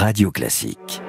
Radio Classique.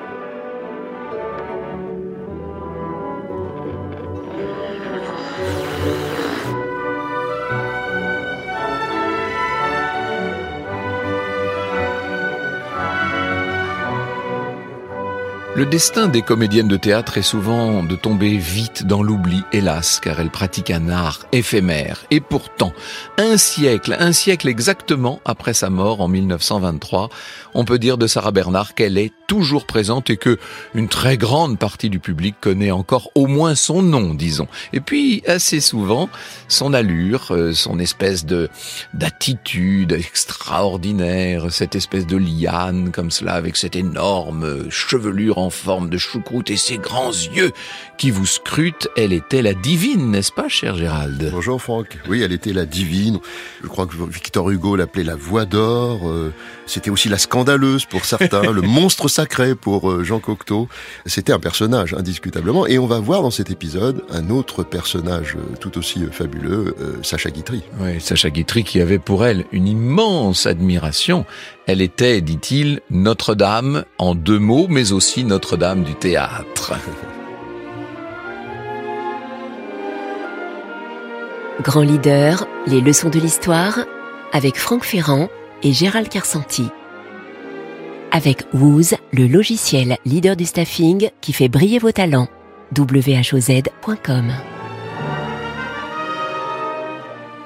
Le destin des comédiennes de théâtre est souvent de tomber vite dans l'oubli, hélas, car elles pratiquent un art éphémère. Et pourtant, un siècle, un siècle exactement après sa mort en 1923, on peut dire de Sarah Bernard qu'elle est toujours présente et que une très grande partie du public connaît encore au moins son nom, disons. Et puis, assez souvent, son allure, euh, son espèce de d'attitude extraordinaire, cette espèce de liane comme cela, avec cette énorme chevelure en forme de choucroute et ses grands yeux qui vous scrutent. Elle était la divine, n'est-ce pas, cher Gérald? Bonjour Franck. Oui, elle était la divine. Je crois que Victor Hugo l'appelait la voix d'or. Euh, c'était aussi la scandaleuse pour certains, le monstre sacré pour euh, Jean Cocteau. C'était un personnage, indiscutablement. Et on va voir dans cet épisode un autre personnage euh, tout aussi fabuleux, Sacha Guitry. Oui, Sacha Guitry qui avait pour elle une immense admiration. Elle était, dit-il, Notre-Dame en deux mots, mais aussi Notre-Dame du théâtre. Grand leader, les leçons de l'histoire, avec Franck Ferrand et Gérald Carsanti avec Wooz, le logiciel leader du staffing qui fait briller vos talents. whoz.com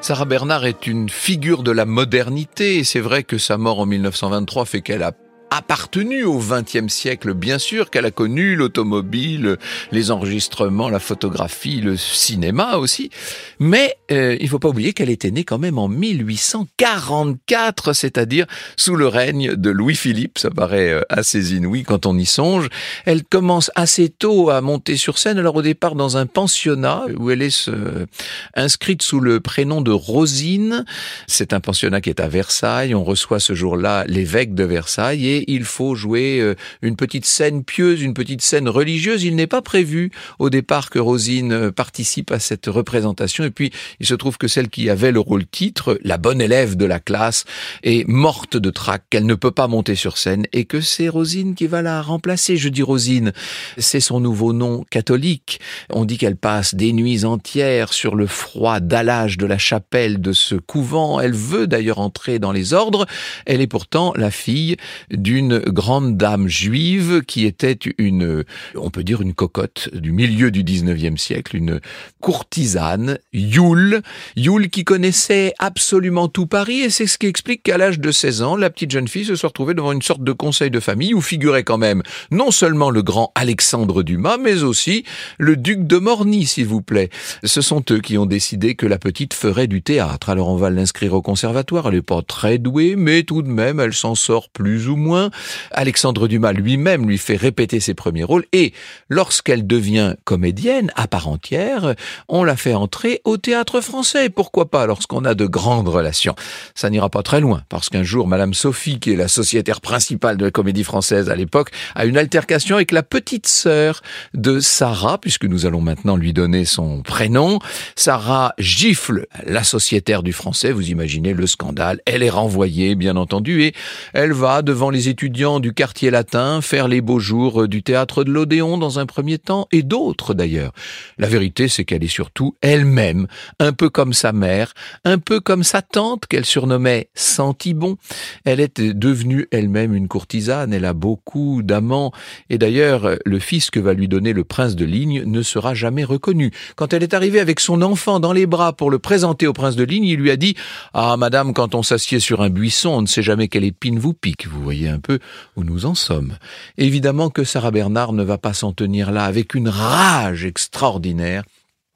Sarah Bernard est une figure de la modernité et c'est vrai que sa mort en 1923 fait qu'elle a appartenu au XXe siècle, bien sûr, qu'elle a connu l'automobile, les enregistrements, la photographie, le cinéma aussi. Mais euh, il faut pas oublier qu'elle était née quand même en 1844, c'est-à-dire sous le règne de Louis-Philippe. Ça paraît euh, assez inouï quand on y songe. Elle commence assez tôt à monter sur scène. Alors au départ dans un pensionnat où elle est euh, inscrite sous le prénom de Rosine. C'est un pensionnat qui est à Versailles. On reçoit ce jour-là l'évêque de Versailles et il faut jouer euh, une petite scène pieuse, une petite scène religieuse. Il n'est pas prévu au départ que Rosine euh, participe à cette représentation. Et puis, il se trouve que celle qui avait le rôle titre, la bonne élève de la classe, est morte de trac, qu'elle ne peut pas monter sur scène et que c'est Rosine qui va la remplacer. Je dis Rosine, c'est son nouveau nom catholique. On dit qu'elle passe des nuits entières sur le froid dallage de la chapelle de ce couvent. Elle veut d'ailleurs entrer dans les ordres. Elle est pourtant la fille du d'une grande dame juive qui était une, on peut dire une cocotte du milieu du 19e siècle, une courtisane, Yule, Yule qui connaissait absolument tout Paris et c'est ce qui explique qu'à l'âge de 16 ans, la petite jeune fille se soit retrouvée devant une sorte de conseil de famille où figurait quand même non seulement le grand Alexandre Dumas, mais aussi le duc de Morny, s'il vous plaît. Ce sont eux qui ont décidé que la petite ferait du théâtre. Alors on va l'inscrire au conservatoire. Elle n'est pas très douée, mais tout de même, elle s'en sort plus ou moins. Alexandre Dumas lui-même lui fait répéter ses premiers rôles et lorsqu'elle devient comédienne à part entière, on la fait entrer au théâtre français. Pourquoi pas lorsqu'on a de grandes relations Ça n'ira pas très loin parce qu'un jour, Madame Sophie, qui est la sociétaire principale de la comédie française à l'époque, a une altercation avec la petite sœur de Sarah, puisque nous allons maintenant lui donner son prénom. Sarah gifle la sociétaire du français, vous imaginez le scandale. Elle est renvoyée, bien entendu, et elle va devant les étudiants du quartier latin faire les beaux jours du théâtre de l'Odéon dans un premier temps, et d'autres d'ailleurs. La vérité, c'est qu'elle est surtout elle-même, un peu comme sa mère, un peu comme sa tante qu'elle surnommait Santibon. Elle est devenue elle-même une courtisane, elle a beaucoup d'amants, et d'ailleurs, le fils que va lui donner le prince de Ligne ne sera jamais reconnu. Quand elle est arrivée avec son enfant dans les bras pour le présenter au prince de Ligne, il lui a dit « Ah, madame, quand on s'assied sur un buisson, on ne sait jamais quelle épine vous pique, vous voyez un peu où nous en sommes. Évidemment que Sarah Bernard ne va pas s'en tenir là avec une rage extraordinaire.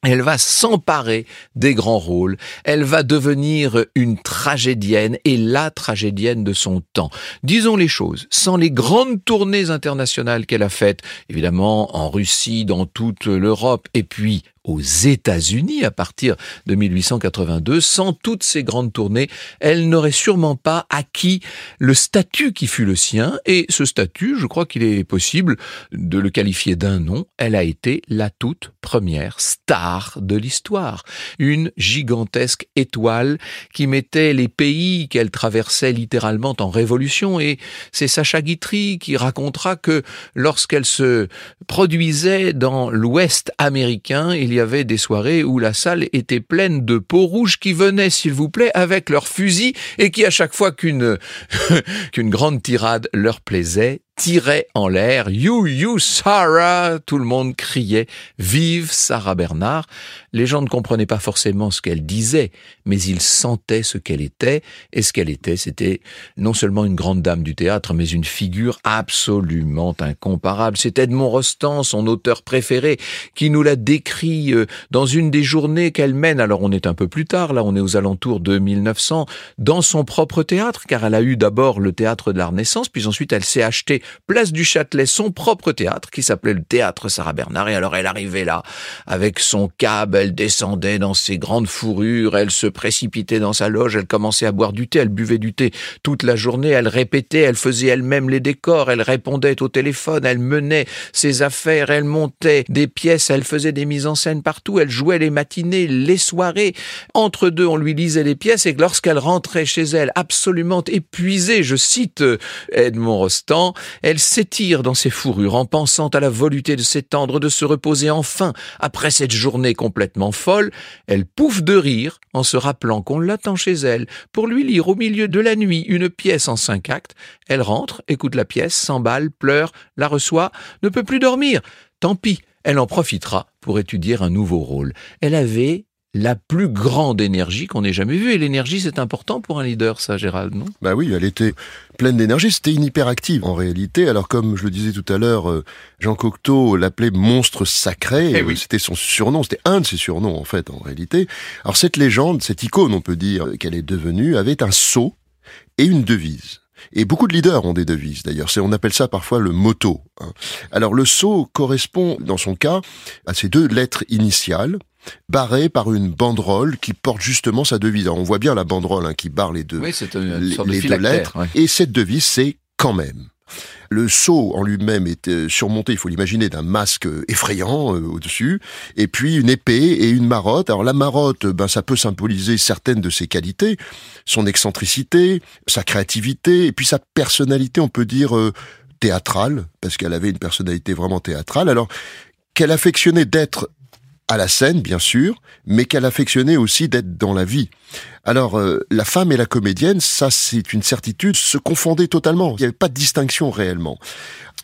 Elle va s'emparer des grands rôles, elle va devenir une tragédienne et la tragédienne de son temps. Disons les choses, sans les grandes tournées internationales qu'elle a faites, évidemment en Russie, dans toute l'Europe, et puis aux États-Unis à partir de 1882. Sans toutes ces grandes tournées, elle n'aurait sûrement pas acquis le statut qui fut le sien. Et ce statut, je crois qu'il est possible de le qualifier d'un nom. Elle a été la toute première star de l'histoire. Une gigantesque étoile qui mettait les pays qu'elle traversait littéralement en révolution. Et c'est Sacha Guitry qui racontera que lorsqu'elle se produisait dans l'Ouest américain, il avait des soirées où la salle était pleine de peaux rouges qui venaient, s'il vous plaît, avec leurs fusils et qui, à chaque fois qu'une qu'une grande tirade leur plaisait, tirait en l'air. You, you, Sarah! Tout le monde criait. Vive Sarah Bernard Les gens ne comprenaient pas forcément ce qu'elle disait, mais ils sentaient ce qu'elle était, et ce qu'elle était, c'était non seulement une grande dame du théâtre, mais une figure absolument incomparable. C'est Edmond Rostand, son auteur préféré, qui nous l'a décrit euh, dans une des journées qu'elle mène, alors on est un peu plus tard, là on est aux alentours de 1900, dans son propre théâtre, car elle a eu d'abord le théâtre de la Renaissance, puis ensuite elle s'est achetée place du Châtelet, son propre théâtre, qui s'appelait le théâtre Sarah Bernard. Et alors elle arrivait là, avec son cab, elle descendait dans ses grandes fourrures, elle se précipitait dans sa loge, elle commençait à boire du thé, elle buvait du thé toute la journée, elle répétait, elle faisait elle-même les décors, elle répondait au téléphone, elle menait ses affaires, elle montait des pièces, elle faisait des mises en scène partout, elle jouait les matinées, les soirées. Entre deux, on lui lisait les pièces et lorsqu'elle rentrait chez elle, absolument épuisée, je cite Edmond Rostand, elle s'étire dans ses fourrures en pensant à la volupté de s'étendre, de se reposer enfin après cette journée complètement folle. Elle pouffe de rire en se rappelant qu'on l'attend chez elle pour lui lire au milieu de la nuit une pièce en cinq actes. Elle rentre, écoute la pièce, s'emballe, pleure, la reçoit, ne peut plus dormir. Tant pis, elle en profitera pour étudier un nouveau rôle. Elle avait la plus grande énergie qu'on ait jamais vue. Et l'énergie, c'est important pour un leader, ça, Gérald, non? Bah oui, elle était pleine d'énergie. C'était une hyperactive, en réalité. Alors, comme je le disais tout à l'heure, euh, Jean Cocteau l'appelait monstre sacré. Eh oui. C'était son surnom. C'était un de ses surnoms, en fait, en réalité. Alors, cette légende, cette icône, on peut dire, qu'elle est devenue, avait un sceau et une devise. Et beaucoup de leaders ont des devises d'ailleurs. C'est, on appelle ça parfois le motto. hein. Alors le sceau correspond dans son cas à ces deux lettres initiales barrées par une banderole qui porte justement sa devise. Alors, on voit bien la banderole hein, qui barre les deux, Oui, c'est une les, sorte de les deux phylactère, lettres. ouais. Et cette devise, c'est quand même. Le sceau en lui-même est euh, surmonté, il faut l'imaginer, d'un masque effrayant euh, au-dessus, et puis une épée et une marotte. Alors la marotte, ben ça peut symboliser certaines de ses qualités, son excentricité, sa créativité, et puis sa personnalité, on peut dire euh, théâtrale, parce qu'elle avait une personnalité vraiment théâtrale. Alors qu'elle affectionnait d'être à la scène, bien sûr, mais qu'elle affectionnait aussi d'être dans la vie. Alors, euh, la femme et la comédienne, ça c'est une certitude, se confondaient totalement. Il n'y avait pas de distinction réellement.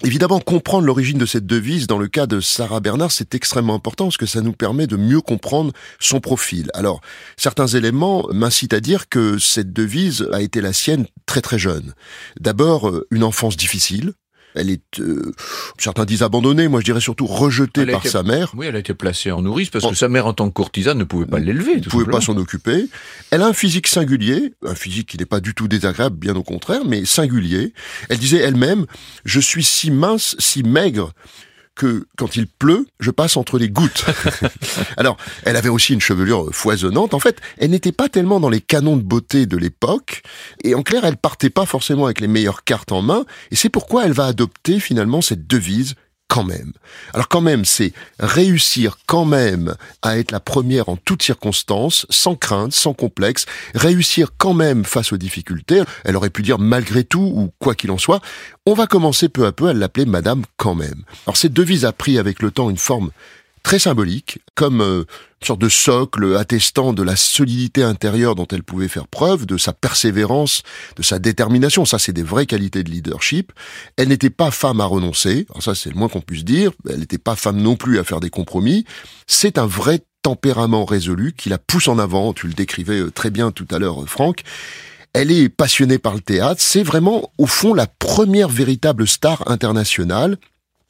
Évidemment, comprendre l'origine de cette devise dans le cas de Sarah Bernard, c'est extrêmement important parce que ça nous permet de mieux comprendre son profil. Alors, certains éléments m'incitent à dire que cette devise a été la sienne très très jeune. D'abord, euh, une enfance difficile. Elle est, euh, certains disent abandonnée, moi je dirais surtout rejetée Elle par été- sa mère. Oui, elle a été placée en nourrice parce que sa mère, en tant que courtisane, ne pouvait pas l'élever. ne pouvait pas s'en occuper. Elle a un physique singulier, un physique qui n'est pas du tout désagréable, bien au contraire, mais singulier. Elle disait elle-même, je suis si mince, si maigre, que quand il pleut, je passe entre les gouttes. Alors, elle avait aussi une chevelure foisonnante. En fait, elle n'était pas tellement dans les canons de beauté de l'époque. Et en clair, elle partait pas forcément avec les meilleures cartes en main. Et c'est pourquoi elle va adopter finalement cette devise quand même. Alors quand même, c'est réussir quand même à être la première en toutes circonstances, sans crainte, sans complexe, réussir quand même face aux difficultés. Elle aurait pu dire malgré tout ou quoi qu'il en soit. On va commencer peu à peu à l'appeler Madame quand même. Alors cette devise a pris avec le temps une forme très symbolique, comme euh, une sorte de socle attestant de la solidité intérieure dont elle pouvait faire preuve, de sa persévérance, de sa détermination. Ça, c'est des vraies qualités de leadership. Elle n'était pas femme à renoncer. Alors ça, c'est le moins qu'on puisse dire. Elle n'était pas femme non plus à faire des compromis. C'est un vrai tempérament résolu qui la pousse en avant. Tu le décrivais euh, très bien tout à l'heure, euh, Franck. Elle est passionnée par le théâtre. C'est vraiment, au fond, la première véritable star internationale.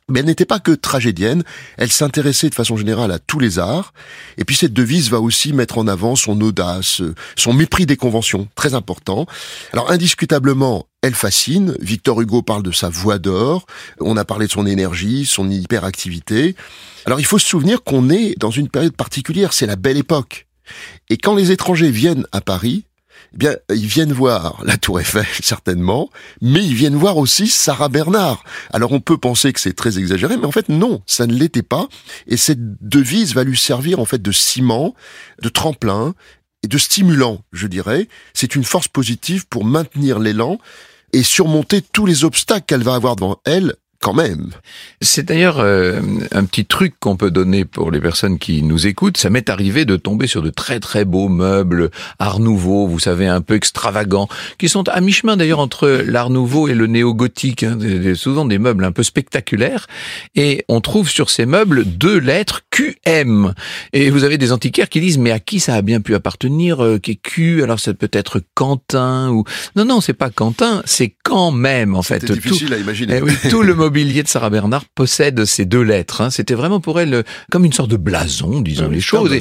Mais elle n'était pas que tragédienne, elle s'intéressait de façon générale à tous les arts, et puis cette devise va aussi mettre en avant son audace, son mépris des conventions, très important. Alors indiscutablement, elle fascine, Victor Hugo parle de sa voix d'or, on a parlé de son énergie, son hyperactivité. Alors il faut se souvenir qu'on est dans une période particulière, c'est la belle époque. Et quand les étrangers viennent à Paris, eh bien, ils viennent voir la Tour Eiffel, certainement, mais ils viennent voir aussi Sarah Bernard. Alors on peut penser que c'est très exagéré, mais en fait non, ça ne l'était pas. Et cette devise va lui servir en fait de ciment, de tremplin et de stimulant, je dirais. C'est une force positive pour maintenir l'élan et surmonter tous les obstacles qu'elle va avoir devant elle quand même. C'est d'ailleurs euh, un petit truc qu'on peut donner pour les personnes qui nous écoutent. Ça m'est arrivé de tomber sur de très très beaux meubles Art Nouveau, vous savez, un peu extravagants, qui sont à mi-chemin d'ailleurs entre l'Art Nouveau et le néo-gothique. Hein, souvent des meubles un peu spectaculaires. Et on trouve sur ces meubles deux lettres QM. Et vous avez des antiquaires qui disent mais à qui ça a bien pu appartenir euh, Q? Alors ça peut être Quentin ou non non c'est pas Quentin, c'est quand même en fait. C'est difficile à imaginer. Eh oui, tout le mobilier de Sarah Bernard possède ces deux lettres. Hein. C'était vraiment pour elle euh, comme une sorte de blason, disons les choses.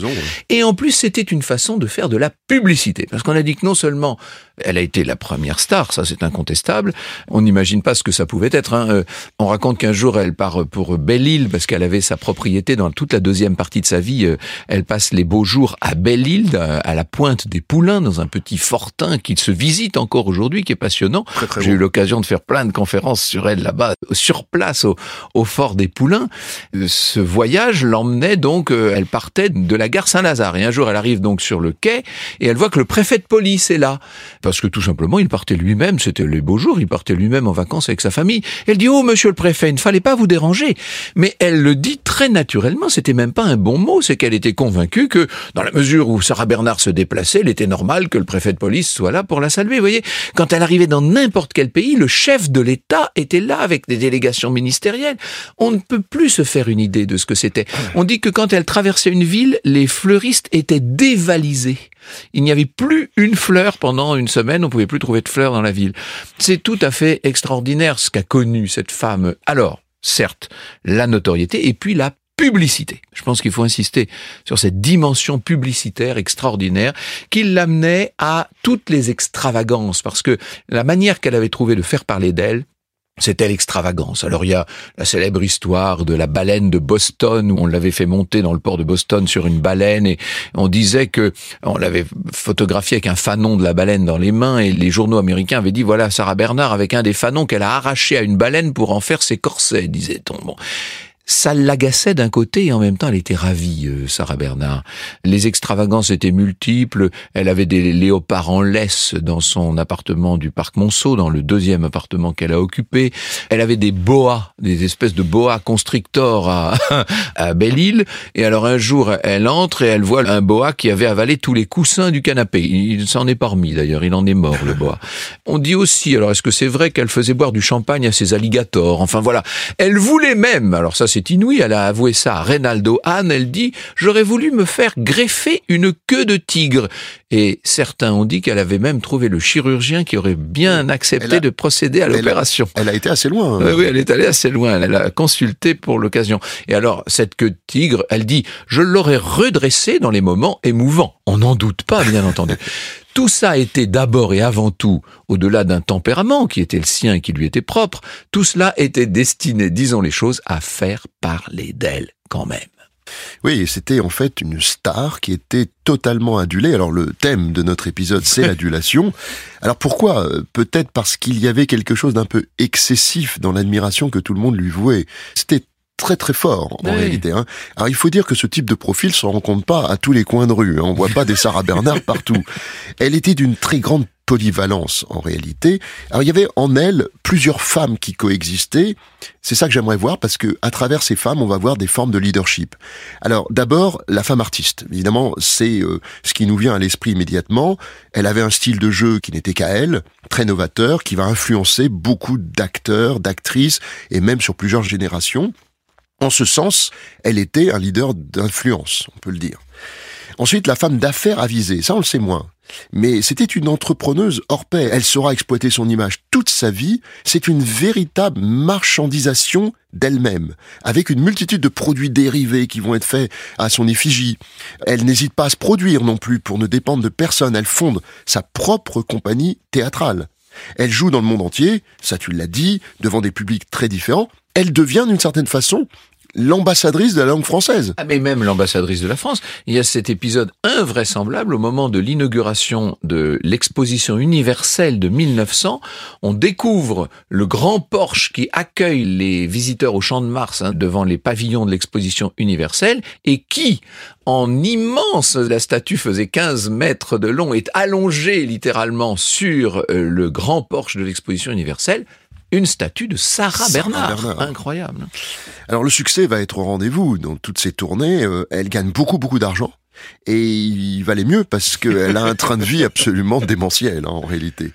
et, en plus, c'était une façon de faire de la publicité. Parce qu'on a dit que non seulement elle a été la première star, ça c'est incontestable. On n'imagine pas ce que ça pouvait être. Hein. Euh, on raconte qu'un jour elle part pour Belle-Île parce qu'elle avait sa propriété dans toute la deuxième partie de sa vie. Euh, elle passe les beaux jours à Belle-Île, à la pointe des Poulains, dans un petit fortin qui se visite encore aujourd'hui, qui est passionnant. J'ai eu l'occasion de faire plein de conférences sur elle là-bas, sur place au, au fort des Poulains. Euh, ce voyage l'emmenait donc, elle partait de la gare Saint-Lazare. Et un jour elle arrive donc sur le quai et elle voit que le préfet de police est là parce que tout simplement, il partait lui-même, c'était les beaux jours, il partait lui-même en vacances avec sa famille. Elle dit, oh, monsieur le préfet, il ne fallait pas vous déranger. Mais elle le dit très naturellement, c'était même pas un bon mot, c'est qu'elle était convaincue que, dans la mesure où Sarah Bernard se déplaçait, il était normal que le préfet de police soit là pour la saluer. Vous voyez, quand elle arrivait dans n'importe quel pays, le chef de l'État était là avec des délégations ministérielles. On ne peut plus se faire une idée de ce que c'était. On dit que quand elle traversait une ville, les fleuristes étaient dévalisés. Il n'y avait plus une fleur pendant une semaine, on pouvait plus trouver de fleurs dans la ville. C'est tout à fait extraordinaire ce qu'a connu cette femme. Alors, certes, la notoriété et puis la publicité. Je pense qu'il faut insister sur cette dimension publicitaire extraordinaire qui l'amenait à toutes les extravagances parce que la manière qu'elle avait trouvé de faire parler d'elle, c'était l'extravagance. Alors il y a la célèbre histoire de la baleine de Boston où on l'avait fait monter dans le port de Boston sur une baleine et on disait que on l'avait photographié avec un fanon de la baleine dans les mains et les journaux américains avaient dit voilà Sarah Bernard avec un des fanons qu'elle a arraché à une baleine pour en faire ses corsets, disait-on. Ça l'agaçait d'un côté et en même temps elle était ravie, euh, Sarah Bernard. Les extravagances étaient multiples. Elle avait des léopards en laisse dans son appartement du parc Monceau, dans le deuxième appartement qu'elle a occupé. Elle avait des boas, des espèces de boas constrictors à, à Belle-Île. Et alors un jour, elle entre et elle voit un boa qui avait avalé tous les coussins du canapé. Il s'en est parmi d'ailleurs, il en est mort le boa. On dit aussi, alors est-ce que c'est vrai qu'elle faisait boire du champagne à ses alligators? Enfin voilà, elle voulait même, alors ça c'est inouï, elle a avoué ça à Reynaldo Hahn, elle dit « J'aurais voulu me faire greffer une queue de tigre ». Et certains ont dit qu'elle avait même trouvé le chirurgien qui aurait bien accepté de procéder à l'opération. Elle a été assez loin. Hein. Oui, elle est allée assez loin, elle a consulté pour l'occasion. Et alors, cette queue de tigre, elle dit « Je l'aurais redressée dans les moments émouvants ». On n'en doute pas, bien entendu. Tout ça était d'abord et avant tout, au-delà d'un tempérament qui était le sien et qui lui était propre, tout cela était destiné, disons les choses, à faire parler d'elle quand même. Oui, c'était en fait une star qui était totalement adulée. Alors le thème de notre épisode, c'est l'adulation. Alors pourquoi? Peut-être parce qu'il y avait quelque chose d'un peu excessif dans l'admiration que tout le monde lui vouait. C'était très très fort en réalité. Hein. Alors il faut dire que ce type de profil se rencontre pas à tous les coins de rue. Hein. On voit pas des Sarah Bernard partout. Elle était d'une très grande polyvalence en réalité. Alors il y avait en elle plusieurs femmes qui coexistaient. C'est ça que j'aimerais voir parce que à travers ces femmes, on va voir des formes de leadership. Alors d'abord la femme artiste. Évidemment, c'est euh, ce qui nous vient à l'esprit immédiatement. Elle avait un style de jeu qui n'était qu'à elle, très novateur, qui va influencer beaucoup d'acteurs, d'actrices et même sur plusieurs générations. En ce sens, elle était un leader d'influence, on peut le dire. Ensuite, la femme d'affaires avisée, ça on le sait moins. Mais c'était une entrepreneuse hors pair. Elle saura exploiter son image toute sa vie. C'est une véritable marchandisation d'elle-même, avec une multitude de produits dérivés qui vont être faits à son effigie. Elle n'hésite pas à se produire non plus pour ne dépendre de personne. Elle fonde sa propre compagnie théâtrale. Elle joue dans le monde entier, ça tu l'as dit, devant des publics très différents. Elle devient d'une certaine façon l'ambassadrice de la langue française. Ah, mais même l'ambassadrice de la France. Il y a cet épisode invraisemblable au moment de l'inauguration de l'exposition universelle de 1900. On découvre le grand porche qui accueille les visiteurs au Champ de Mars hein, devant les pavillons de l'exposition universelle et qui, en immense, la statue faisait 15 mètres de long, est allongée littéralement sur euh, le grand porche de l'exposition universelle une statue de Sarah, Bernard. Incroyable. Alors le succès va être au rendez-vous dans toutes ces tournées. Euh, elle gagne beaucoup beaucoup d'argent. Et il valait mieux parce qu'elle a un train de vie absolument démentiel hein, en réalité.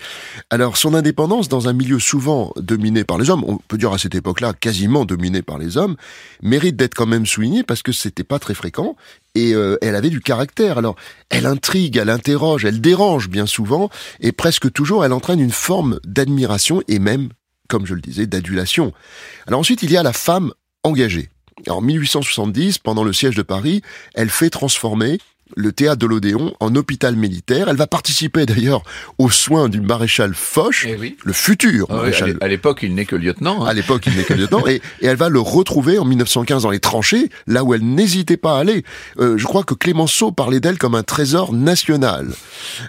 Alors son indépendance dans un milieu souvent dominé par les hommes, on peut dire à cette époque-là quasiment dominé par les hommes, mérite d'être quand même soulignée parce que c'était pas très fréquent et euh, elle avait du caractère. Alors elle intrigue, elle interroge, elle dérange bien souvent et presque toujours elle entraîne une forme d'admiration et même comme je le disais, d'adulation. Alors ensuite, il y a la femme engagée. En 1870, pendant le siège de Paris, elle fait transformer le théâtre de l'Odéon en hôpital militaire. Elle va participer d'ailleurs aux soins du maréchal Foch, eh le futur ah maréchal. à l'époque, il n'est que lieutenant. Hein. À l'époque, il n'est que lieutenant. Et, elle va le retrouver en 1915 dans les tranchées, là où elle n'hésitait pas à aller. Euh, je crois que Clémenceau parlait d'elle comme un trésor national.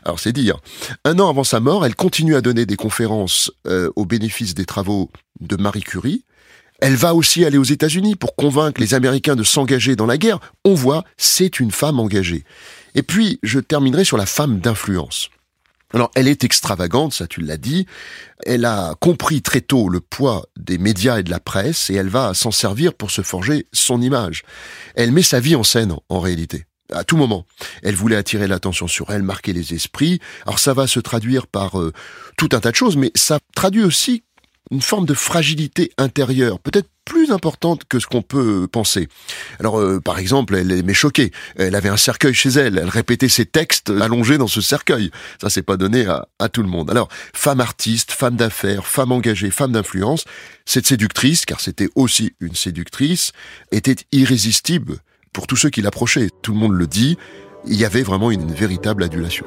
Alors c'est dire. Un an avant sa mort, elle continue à donner des conférences euh, au bénéfice des travaux de Marie Curie. Elle va aussi aller aux États-Unis pour convaincre les Américains de s'engager dans la guerre. On voit, c'est une femme engagée. Et puis, je terminerai sur la femme d'influence. Alors, elle est extravagante, ça tu l'as dit. Elle a compris très tôt le poids des médias et de la presse et elle va s'en servir pour se forger son image. Elle met sa vie en scène, en réalité à tout moment. Elle voulait attirer l'attention sur elle, marquer les esprits. Alors ça va se traduire par euh, tout un tas de choses, mais ça traduit aussi une forme de fragilité intérieure, peut-être plus importante que ce qu'on peut penser. Alors, euh, par exemple, elle aimait choquer. Elle avait un cercueil chez elle. Elle répétait ses textes allongés dans ce cercueil. Ça, c'est pas donné à, à, tout le monde. Alors, femme artiste, femme d'affaires, femme engagée, femme d'influence, cette séductrice, car c'était aussi une séductrice, était irrésistible pour tous ceux qui l'approchaient. Tout le monde le dit. Il y avait vraiment une véritable adulation.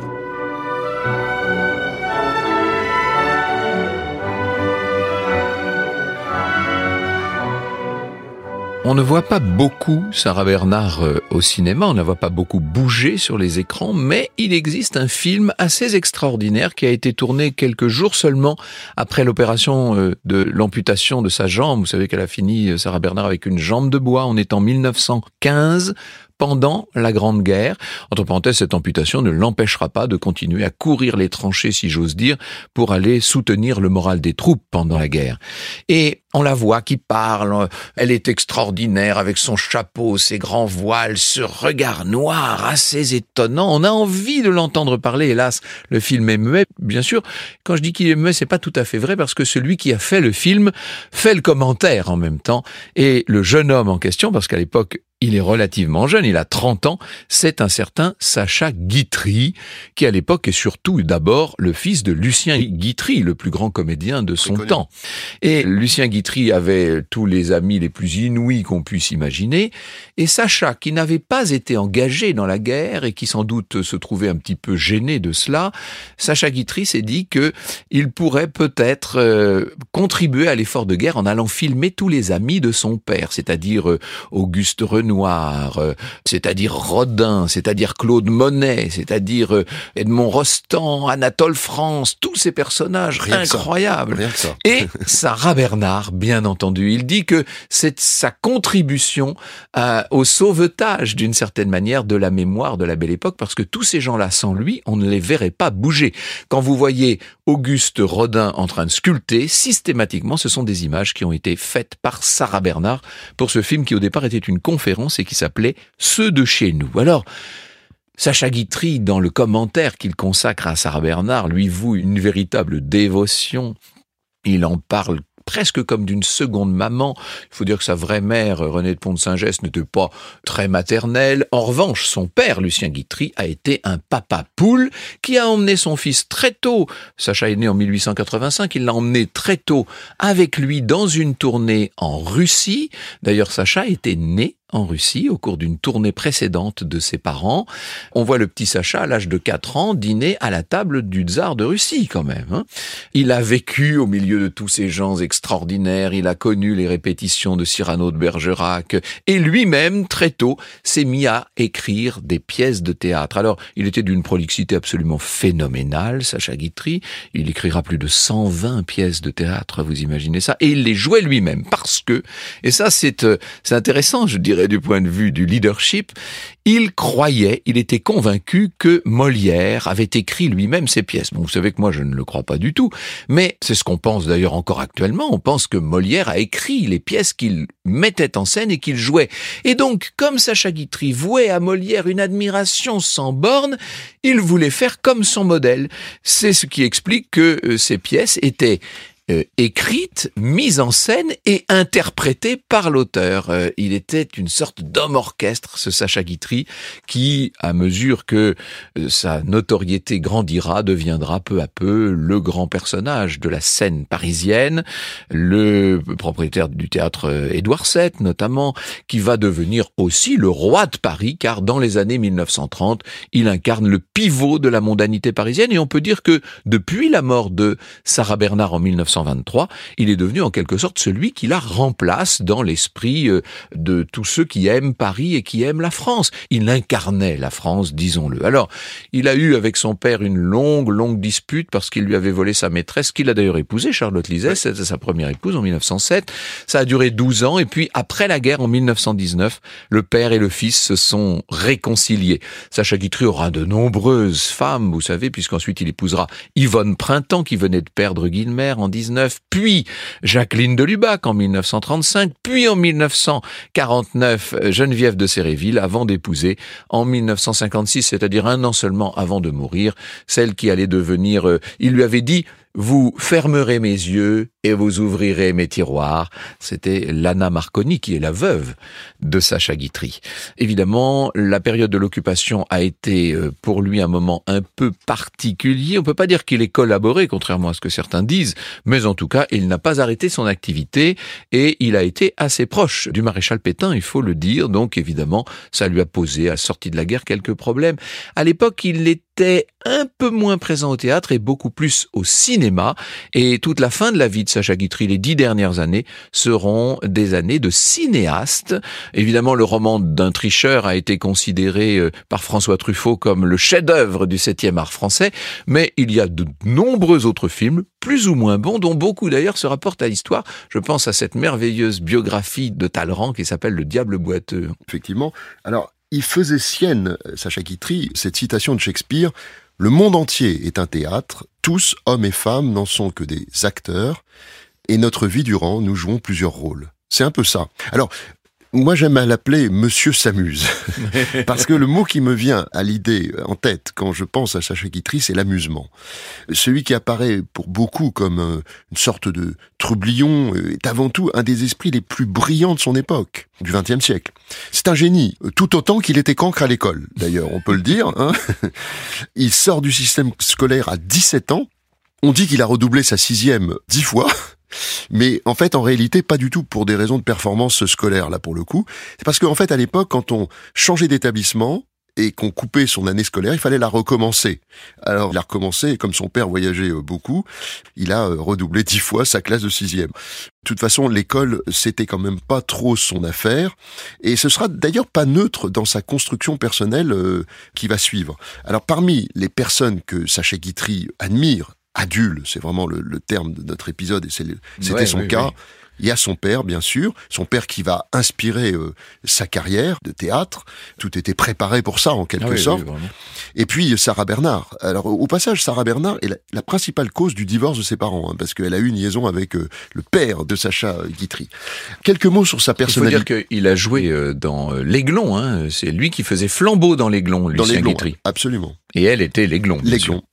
On ne voit pas beaucoup Sarah Bernard euh, au cinéma, on ne voit pas beaucoup bouger sur les écrans, mais il existe un film assez extraordinaire qui a été tourné quelques jours seulement après l'opération euh, de l'amputation de sa jambe. Vous savez qu'elle a fini, euh, Sarah Bernard, avec une jambe de bois. On est en 1915 pendant la Grande Guerre. Entre parenthèses, cette amputation ne l'empêchera pas de continuer à courir les tranchées, si j'ose dire, pour aller soutenir le moral des troupes pendant la guerre. Et on la voit qui parle, elle est extraordinaire avec son chapeau, ses grands voiles, ce regard noir assez étonnant. On a envie de l'entendre parler, hélas, le film est muet, bien sûr. Quand je dis qu'il est muet, c'est pas tout à fait vrai parce que celui qui a fait le film fait le commentaire en même temps. Et le jeune homme en question, parce qu'à l'époque, il est relativement jeune, il a 30 ans, c'est un certain Sacha Guitry, qui à l'époque est surtout d'abord le fils de Lucien Guitry, le plus grand comédien de son temps. Et Lucien Guitry avait tous les amis les plus inouïs qu'on puisse imaginer, et Sacha, qui n'avait pas été engagé dans la guerre et qui sans doute se trouvait un petit peu gêné de cela, Sacha Guitry s'est dit que il pourrait peut-être euh, contribuer à l'effort de guerre en allant filmer tous les amis de son père, c'est-à-dire euh, Auguste Renaud, Euh, c'est-à-dire Rodin, c'est-à-dire Claude Monet, c'est-à-dire euh, Edmond Rostand, Anatole France, tous ces personnages incroyables. Et Sarah Bernard, bien entendu. Il dit que c'est sa contribution euh, au sauvetage, d'une certaine manière, de la mémoire de la belle époque, parce que tous ces gens-là, sans lui, on ne les verrait pas bouger. Quand vous voyez Auguste Rodin en train de sculpter, systématiquement, ce sont des images qui ont été faites par Sarah Bernard pour ce film qui au départ était une conférence et qui s'appelait Ceux de chez nous. Alors, Sacha Guitry, dans le commentaire qu'il consacre à Sarah Bernard, lui voue une véritable dévotion. Il en parle presque comme d'une seconde maman. Il faut dire que sa vraie mère, Renée de Pont-de-Saint-Gest, n'était pas très maternelle. En revanche, son père, Lucien Guitry, a été un papa poule qui a emmené son fils très tôt. Sacha est né en 1885, il l'a emmené très tôt avec lui dans une tournée en Russie. D'ailleurs, Sacha était né en Russie au cours d'une tournée précédente de ses parents. On voit le petit Sacha à l'âge de 4 ans dîner à la table du tsar de Russie quand même. Hein. Il a vécu au milieu de tous ces gens extraordinaires, il a connu les répétitions de Cyrano de Bergerac et lui-même très tôt s'est mis à écrire des pièces de théâtre. Alors il était d'une prolixité absolument phénoménale, Sacha Guitry. Il écrira plus de 120 pièces de théâtre, vous imaginez ça, et il les jouait lui-même parce que, et ça c'est euh, c'est intéressant, je dirais du point de vue du leadership, il croyait, il était convaincu que Molière avait écrit lui-même ses pièces. Bon, vous savez que moi je ne le crois pas du tout, mais c'est ce qu'on pense d'ailleurs encore actuellement. On pense que Molière a écrit les pièces qu'il mettait en scène et qu'il jouait. Et donc, comme Sacha Guitry vouait à Molière une admiration sans borne, il voulait faire comme son modèle. C'est ce qui explique que euh, ces pièces étaient euh, écrite, mise en scène et interprétée par l'auteur. Euh, il était une sorte d'homme orchestre, ce Sacha Guitry, qui, à mesure que euh, sa notoriété grandira, deviendra peu à peu le grand personnage de la scène parisienne, le propriétaire du théâtre Édouard VII notamment, qui va devenir aussi le roi de Paris, car dans les années 1930, il incarne le pivot de la mondanité parisienne, et on peut dire que depuis la mort de Sarah Bernard en 1930, il est devenu en quelque sorte celui qui la remplace dans l'esprit euh, de tous ceux qui aiment Paris et qui aiment la France. Il incarnait la France, disons-le. Alors, il a eu avec son père une longue, longue dispute parce qu'il lui avait volé sa maîtresse, qu'il a d'ailleurs épousée, Charlotte Liset, c'était sa première épouse en 1907. Ça a duré 12 ans et puis après la guerre en 1919, le père et le fils se sont réconciliés. Sacha Guitry aura de nombreuses femmes, vous savez, puisqu'ensuite il épousera Yvonne Printemps qui venait de perdre Guilmer en 19 puis Jacqueline de Lubac en 1935, puis en 1949 Geneviève de Séréville avant d'épouser en 1956, c'est-à-dire un an seulement avant de mourir, celle qui allait devenir, euh, il lui avait dit, vous fermerez mes yeux et vous ouvrirez mes tiroirs. C'était Lana Marconi qui est la veuve de Sacha Guitry. Évidemment, la période de l'occupation a été euh, pour lui un moment un peu particulier. On peut pas dire qu'il ait collaboré, contrairement à ce que certains disent, mais en tout cas, il n'a pas arrêté son activité et il a été assez proche du maréchal Pétain, il faut le dire. Donc évidemment, ça lui a posé à sortie de la guerre quelques problèmes. À l'époque, il était un peu moins présent au théâtre et beaucoup plus au cinéma. Et toute la fin de la vie de Sacha Guitry, les dix dernières années, seront des années de cinéaste. Évidemment, le roman d'un tricheur a été considéré euh, par François Truffaut comme le chef-d'œuvre du septième art français, mais il y a de nombreux autres films, plus ou moins bons, dont beaucoup d'ailleurs se rapportent à l'histoire. Je pense à cette merveilleuse biographie de Talleyrand qui s'appelle Le Diable boiteux. Effectivement. Alors, il faisait sienne, Sacha Guitry, cette citation de Shakespeare le monde entier est un théâtre, tous, hommes et femmes, n'en sont que des acteurs, et notre vie durant, nous jouons plusieurs rôles. C'est un peu ça. Alors, moi, j'aime à l'appeler Monsieur s'amuse. Parce que le mot qui me vient à l'idée, en tête, quand je pense à Sacha Guitry, c'est l'amusement. Celui qui apparaît pour beaucoup comme euh, une sorte de troublion euh, est avant tout un des esprits les plus brillants de son époque, du XXe siècle. C'est un génie, tout autant qu'il était cancre à l'école, d'ailleurs, on peut le dire. Hein Il sort du système scolaire à 17 ans. On dit qu'il a redoublé sa sixième dix fois. Mais en fait, en réalité, pas du tout pour des raisons de performance scolaire, là, pour le coup. C'est parce qu'en fait, à l'époque, quand on changeait d'établissement, et qu'on coupait son année scolaire, il fallait la recommencer. Alors il a recommencé, et comme son père voyageait euh, beaucoup, il a euh, redoublé dix fois sa classe de sixième. De toute façon, l'école, c'était quand même pas trop son affaire, et ce sera d'ailleurs pas neutre dans sa construction personnelle euh, qui va suivre. Alors parmi les personnes que Sacha Guitry admire, adulte, c'est vraiment le, terme de notre épisode, et c'était son cas. Il y a son père, bien sûr, son père qui va inspirer euh, sa carrière de théâtre. Tout était préparé pour ça, en quelque ah sorte. et puis Sarah Bernard. Alors, au passage, Sarah Bernard est la, principale cause du divorce de ses parents, hein, parce qu'elle a eu une liaison avec euh, le père de Sacha Guitry. Quelques mots sur sa personnalité. Il faut dire qu'il a joué euh, dans l'Aiglon. Hein. C'est lui qui faisait flambeau dans l'Aiglon, Lucien Guitry. Absolument. Et elle était l'Aiglon. L'Aiglon.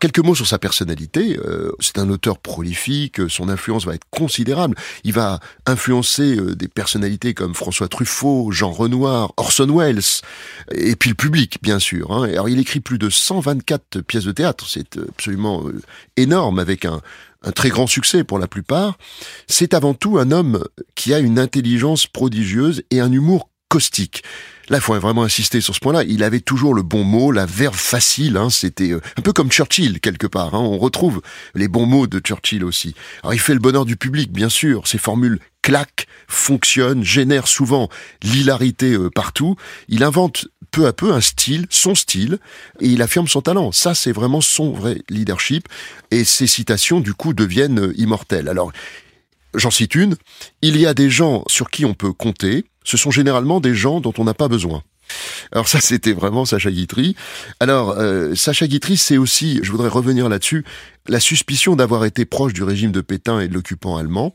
Quelques mots sur sa personnalité. Euh, c'est un auteur prolifique, son influence va être considérable. Il va influencer euh, des personnalités comme François Truffaut, Jean Renoir, Orson Welles, et puis le public, bien sûr. Hein. Alors il écrit plus de 124 pièces de théâtre, c'est absolument euh, énorme, avec un, un très grand succès pour la plupart. C'est avant tout un homme qui a une intelligence prodigieuse et un humour caustique. Là, il faut vraiment insister sur ce point-là. Il avait toujours le bon mot, la verve facile. Hein, C'était euh, un peu comme Churchill quelque part. Hein. On retrouve les bons mots de Churchill aussi. Alors, il fait le bonheur du public, bien sûr. Ses formules claquent, fonctionnent, génèrent souvent l'hilarité euh, partout. Il invente peu à peu un style, son style, et il affirme son talent. Ça, c'est vraiment son vrai leadership. Et ses citations, du coup, deviennent euh, immortelles. Alors, J'en cite une. Il y a des gens sur qui on peut compter. Ce sont généralement des gens dont on n'a pas besoin. Alors ça, c'était vraiment Sacha Guitry. Alors, euh, Sacha Guitry, c'est aussi, je voudrais revenir là-dessus, la suspicion d'avoir été proche du régime de Pétain et de l'occupant allemand.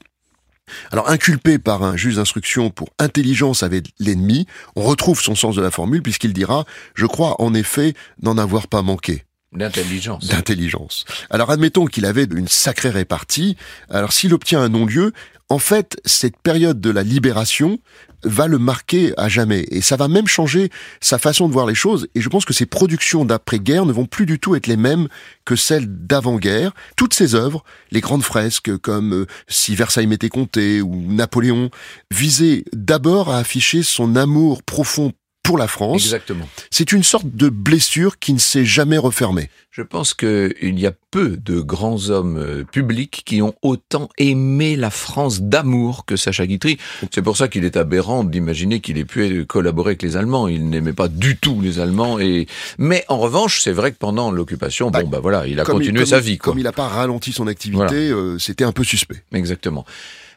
Alors, inculpé par un juge d'instruction pour intelligence avec l'ennemi, on retrouve son sens de la formule puisqu'il dira « Je crois en effet n'en avoir pas manqué ». D'intelligence. D'intelligence. Alors admettons qu'il avait une sacrée répartie. Alors s'il obtient un non-lieu, en fait, cette période de la libération va le marquer à jamais. Et ça va même changer sa façon de voir les choses. Et je pense que ses productions d'après-guerre ne vont plus du tout être les mêmes que celles d'avant-guerre. Toutes ses œuvres, les grandes fresques comme euh, Si Versailles m'était compté ou Napoléon, visaient d'abord à afficher son amour profond pour la France. Exactement. C'est une sorte de blessure qui ne s'est jamais refermée. Je pense qu'il y a peu de grands hommes euh, publics qui ont autant aimé la France d'amour que Sacha Guitry. C'est pour ça qu'il est aberrant d'imaginer qu'il ait pu collaborer avec les Allemands. Il n'aimait pas du tout les Allemands. Et mais en revanche, c'est vrai que pendant l'occupation, bon bah, bah voilà, il a continué sa vie. Comme il n'a pas ralenti son activité, euh, c'était un peu suspect. Exactement.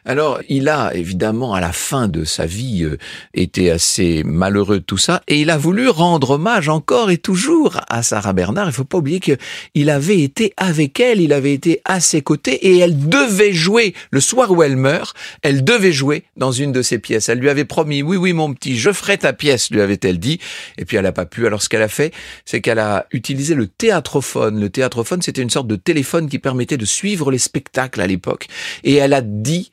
Alors, il a évidemment, à la fin de sa vie, euh, été assez malheureux de tout ça, et il a voulu rendre hommage encore et toujours à Sarah Bernard. Il faut pas oublier qu'il avait été avec elle, il avait été à ses côtés, et elle devait jouer, le soir où elle meurt, elle devait jouer dans une de ses pièces. Elle lui avait promis, oui, oui, mon petit, je ferai ta pièce, lui avait-elle dit, et puis elle n'a pas pu. Alors, ce qu'elle a fait, c'est qu'elle a utilisé le théâtrophone. Le théâtrophone, c'était une sorte de téléphone qui permettait de suivre les spectacles à l'époque, et elle a dit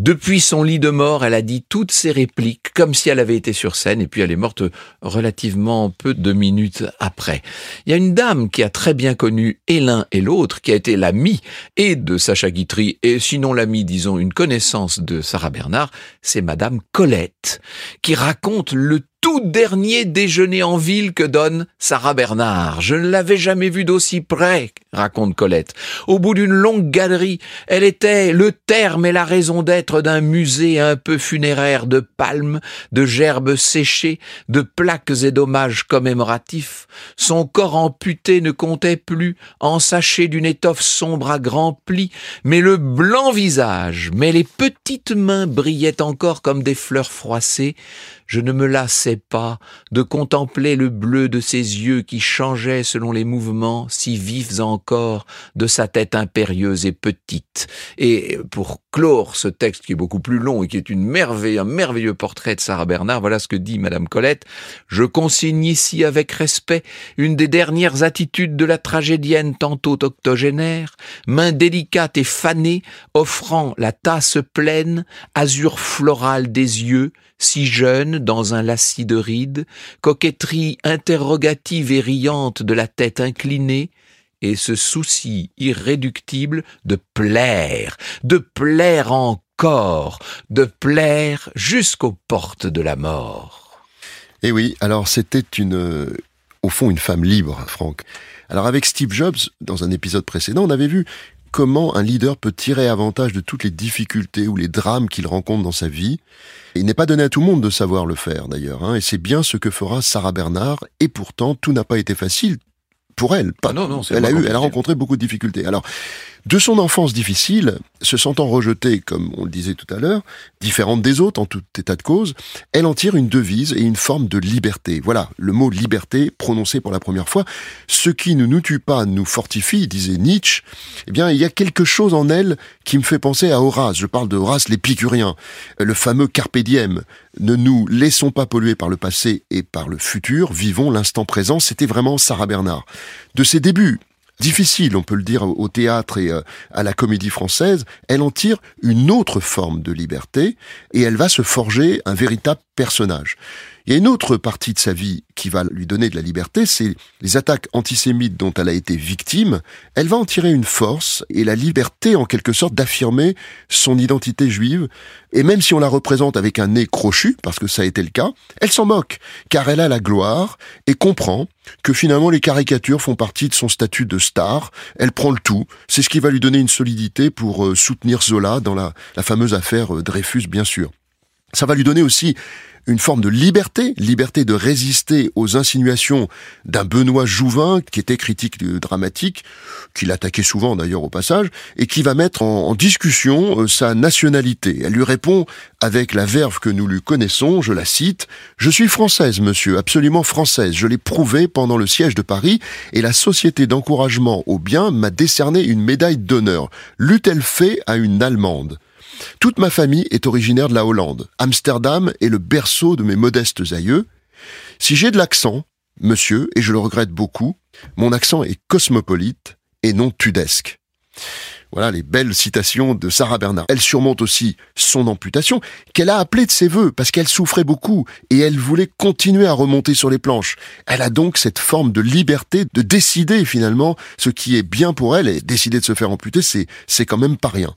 depuis son lit de mort, elle a dit toutes ses répliques comme si elle avait été sur scène et puis elle est morte relativement peu de minutes après. Il y a une dame qui a très bien connu et l'un et l'autre, qui a été l'amie et de Sacha Guitry et sinon l'amie, disons, une connaissance de Sarah Bernard, c'est Madame Colette, qui raconte le tout dernier déjeuner en ville que donne Sarah Bernard. Je ne l'avais jamais vue d'aussi près, raconte Colette. Au bout d'une longue galerie, elle était le terme et la raison d'être d'un musée un peu funéraire de palmes, de gerbes séchées, de plaques et d'hommages commémoratifs. Son corps amputé ne comptait plus, ensaché d'une étoffe sombre à grands plis, mais le blanc visage, mais les petites mains brillaient encore comme des fleurs froissées je ne me lassais pas de contempler le bleu de ses yeux qui changeaient selon les mouvements si vifs encore de sa tête impérieuse et petite. Et pour clore ce texte qui est beaucoup plus long et qui est une merveille, un merveilleux portrait de Sarah Bernard, voilà ce que dit Madame Colette. Je consigne ici avec respect une des dernières attitudes de la tragédienne tantôt octogénaire, main délicate et fanée, offrant la tasse pleine, azur floral des yeux, si jeune dans un lacis de rides, coquetterie interrogative et riante de la tête inclinée, et ce souci irréductible de plaire, de plaire encore, de plaire jusqu'aux portes de la mort. Eh oui, alors c'était une, au fond, une femme libre, Franck. Alors avec Steve Jobs, dans un épisode précédent, on avait vu comment un leader peut tirer avantage de toutes les difficultés ou les drames qu'il rencontre dans sa vie? il n'est pas donné à tout le monde de savoir le faire d'ailleurs, hein, et c'est bien ce que fera Sarah Bernard, et pourtant tout n'a pas été facile pour elle. Pas, non, non, elle a eu, elle a rencontré beaucoup de difficultés. Alors, de son enfance difficile, se sentant rejetée, comme on le disait tout à l'heure, différente des autres en tout état de cause, elle en tire une devise et une forme de liberté. Voilà, le mot liberté prononcé pour la première fois. Ce qui ne nous tue pas nous fortifie, disait Nietzsche. Eh bien, il y a quelque chose en elle qui me fait penser à Horace. Je parle de Horace l'épicurien, le fameux carpe diem. Ne nous laissons pas polluer par le passé et par le futur, vivons l'instant présent. C'était vraiment Sarah Bernard. De ses débuts, difficile, on peut le dire, au théâtre et euh, à la comédie française, elle en tire une autre forme de liberté et elle va se forger un véritable personnage. Il y a une autre partie de sa vie qui va lui donner de la liberté, c'est les attaques antisémites dont elle a été victime. Elle va en tirer une force et la liberté en quelque sorte d'affirmer son identité juive. Et même si on la représente avec un nez crochu, parce que ça a été le cas, elle s'en moque, car elle a la gloire et comprend que finalement les caricatures font partie de son statut de star. Elle prend le tout. C'est ce qui va lui donner une solidité pour euh, soutenir Zola dans la, la fameuse affaire euh, Dreyfus, bien sûr. Ça va lui donner aussi une forme de liberté, liberté de résister aux insinuations d'un Benoît Jouvin, qui était critique dramatique, qui l'attaquait souvent d'ailleurs au passage, et qui va mettre en, discussion euh, sa nationalité. Elle lui répond avec la verve que nous lui connaissons, je la cite, Je suis française, monsieur, absolument française, je l'ai prouvé pendant le siège de Paris, et la Société d'encouragement au bien m'a décerné une médaille d'honneur. L'eût-elle fait à une Allemande? Toute ma famille est originaire de la Hollande. Amsterdam est le berceau de mes modestes aïeux. Si j'ai de l'accent, monsieur, et je le regrette beaucoup, mon accent est cosmopolite et non tudesque. Voilà les belles citations de Sarah Bernard. Elle surmonte aussi son amputation, qu'elle a appelée de ses voeux, parce qu'elle souffrait beaucoup, et elle voulait continuer à remonter sur les planches. Elle a donc cette forme de liberté de décider finalement ce qui est bien pour elle, et décider de se faire amputer, c'est, c'est quand même pas rien.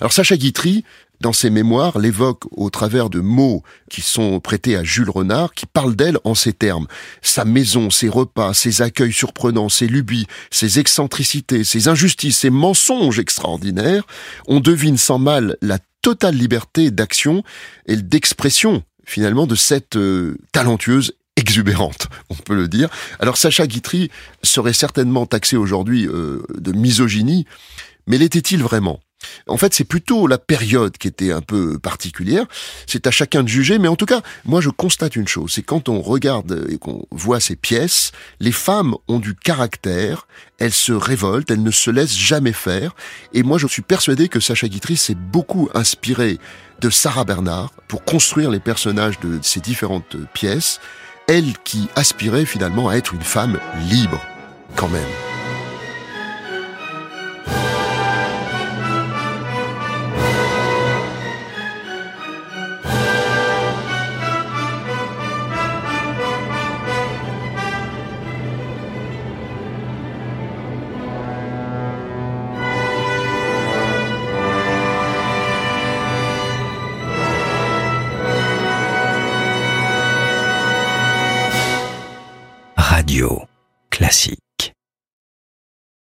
Alors Sacha Guitry, dans ses mémoires, l'évoque au travers de mots qui sont prêtés à Jules Renard, qui parle d'elle en ces termes. Sa maison, ses repas, ses accueils surprenants, ses lubies, ses excentricités, ses injustices, ses mensonges extraordinaires, on devine sans mal la totale liberté d'action et d'expression finalement de cette euh, talentueuse exubérante, on peut le dire. Alors Sacha Guitry serait certainement taxé aujourd'hui euh, de misogynie, mais l'était-il vraiment? En fait, c'est plutôt la période qui était un peu particulière. C'est à chacun de juger, mais en tout cas, moi je constate une chose, c'est quand on regarde et qu'on voit ces pièces, les femmes ont du caractère, elles se révoltent, elles ne se laissent jamais faire. Et moi je suis persuadé que Sacha Guitry s'est beaucoup inspiré de Sarah Bernard pour construire les personnages de ces différentes pièces, elle qui aspirait finalement à être une femme libre, quand même.